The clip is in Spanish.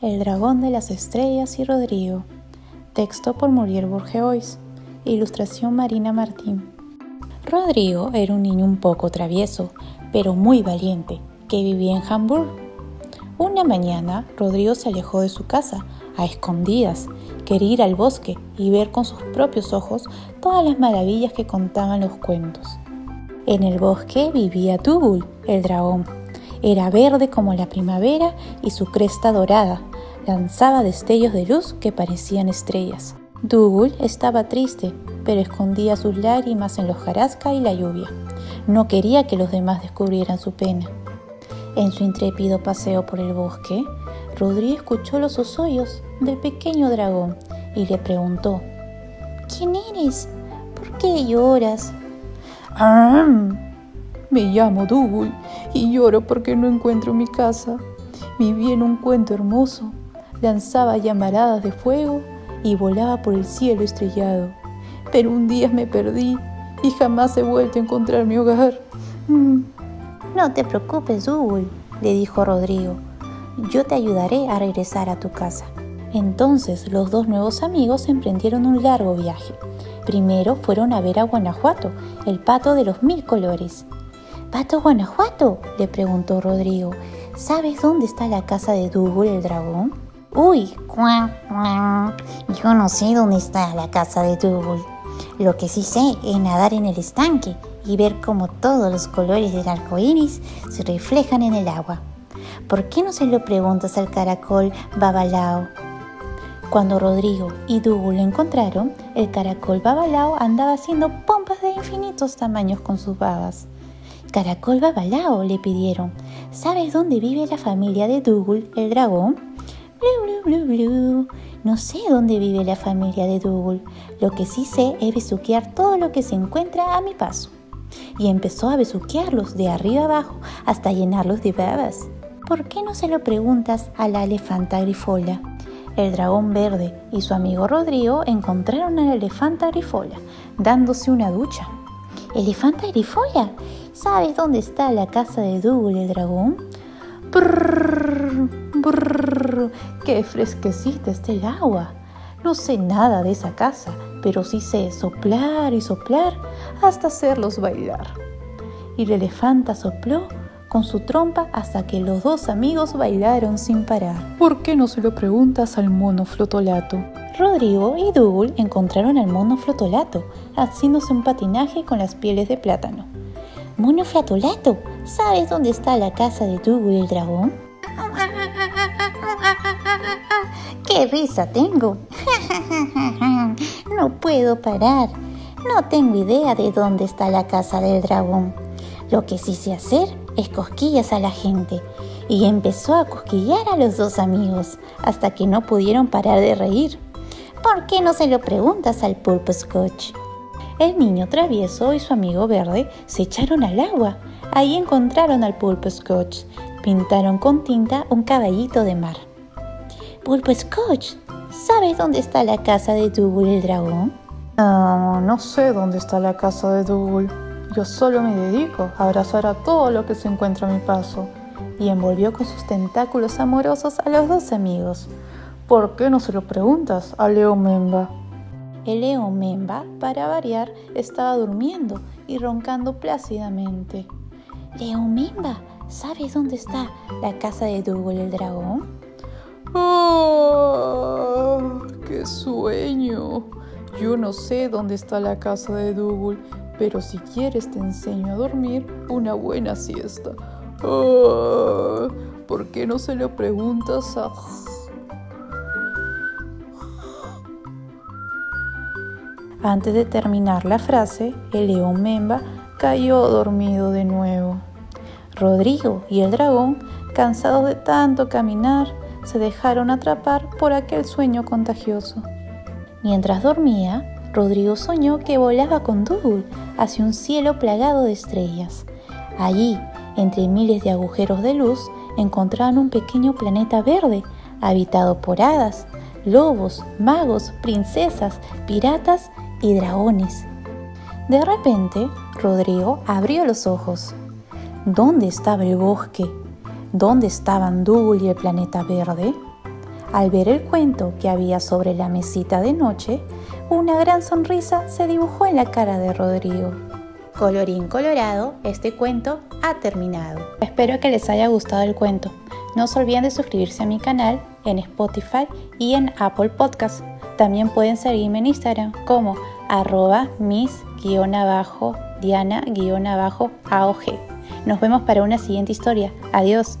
El dragón de las estrellas y Rodrigo. Texto por Muriel Bourgeois. Ilustración Marina Martín. Rodrigo era un niño un poco travieso, pero muy valiente, que vivía en Hamburg. Una mañana, Rodrigo se alejó de su casa, a escondidas. Quería ir al bosque y ver con sus propios ojos todas las maravillas que contaban los cuentos. En el bosque vivía Tugul, el dragón. Era verde como la primavera y su cresta dorada lanzaba destellos de luz que parecían estrellas. Dougal estaba triste, pero escondía sus lágrimas en los jarasca y la lluvia. No quería que los demás descubrieran su pena. En su intrépido paseo por el bosque, Rodrigo escuchó los osoyos del pequeño dragón y le preguntó, ¿Quién eres? ¿Por qué lloras? Ah, me llamo Dougal y lloro porque no encuentro mi casa. Viví en un cuento hermoso lanzaba llamaradas de fuego y volaba por el cielo estrellado. Pero un día me perdí y jamás he vuelto a encontrar mi hogar. Mm. No te preocupes, Dougal, le dijo Rodrigo. Yo te ayudaré a regresar a tu casa. Entonces los dos nuevos amigos emprendieron un largo viaje. Primero fueron a ver a Guanajuato, el pato de los mil colores. ¿Pato Guanajuato? le preguntó Rodrigo. ¿Sabes dónde está la casa de Dougal el dragón? Uy, cuán, yo no sé dónde está la casa de Dougal. Lo que sí sé es nadar en el estanque y ver cómo todos los colores del arco iris se reflejan en el agua. ¿Por qué no se lo preguntas al caracol Babalao? Cuando Rodrigo y Dougal lo encontraron, el caracol Babalao andaba haciendo pompas de infinitos tamaños con sus babas. Caracol Babalao, le pidieron, ¿sabes dónde vive la familia de Dougal, el dragón? No sé dónde vive la familia de Dougal. Lo que sí sé es besuquear todo lo que se encuentra a mi paso. Y empezó a besuquearlos de arriba abajo hasta llenarlos de babas. ¿Por qué no se lo preguntas a la elefanta grifola? El dragón verde y su amigo Rodrigo encontraron a la elefanta grifola dándose una ducha. ¿Elefanta grifola? ¿Sabes dónde está la casa de Dougal el dragón? Brrr, qué fresquecita está el agua. No sé nada de esa casa, pero sí sé soplar y soplar hasta hacerlos bailar. Y la elefanta sopló con su trompa hasta que los dos amigos bailaron sin parar. ¿Por qué no se lo preguntas al mono flotolato? Rodrigo y Dougal encontraron al mono flotolato haciéndose un patinaje con las pieles de plátano. Mono flotolato, ¿sabes dónde está la casa de Dougal el dragón? ¡Qué risa tengo! no puedo parar. No tengo idea de dónde está la casa del dragón. Lo que sí sé hacer es cosquillas a la gente. Y empezó a cosquillar a los dos amigos hasta que no pudieron parar de reír. ¿Por qué no se lo preguntas al pulpo Scotch? El niño travieso y su amigo verde se echaron al agua. Ahí encontraron al pulpo Scotch. Pintaron con tinta un caballito de mar. Pulpo Scotch, ¿sabes dónde está la casa de Dougal el dragón? No, no sé dónde está la casa de Dougal. Yo solo me dedico a abrazar a todo lo que se encuentra a mi paso. Y envolvió con sus tentáculos amorosos a los dos amigos. ¿Por qué no se lo preguntas a Leo Memba? El león Memba, para variar, estaba durmiendo y roncando plácidamente. Leo Memba, ¿sabes dónde está la casa de Dougal el dragón? ¡Oh! ¡Qué sueño! Yo no sé dónde está la casa de Dougal, pero si quieres te enseño a dormir una buena siesta. ¡Oh! ¿Por qué no se lo preguntas a... Antes de terminar la frase, el león Memba cayó dormido de nuevo. Rodrigo y el dragón, cansados de tanto caminar, se dejaron atrapar por aquel sueño contagioso. Mientras dormía, Rodrigo soñó que volaba con Dougal hacia un cielo plagado de estrellas. Allí, entre miles de agujeros de luz, encontraban un pequeño planeta verde, habitado por hadas, lobos, magos, princesas, piratas y dragones. De repente, Rodrigo abrió los ojos. ¿Dónde estaba el bosque? ¿Dónde estaban Dougal y el planeta verde? Al ver el cuento que había sobre la mesita de noche, una gran sonrisa se dibujó en la cara de Rodrigo. Colorín colorado, este cuento ha terminado. Espero que les haya gustado el cuento. No se olviden de suscribirse a mi canal en Spotify y en Apple Podcast. También pueden seguirme en Instagram como arroba mis-diana-aog. Nos vemos para una siguiente historia. Adiós.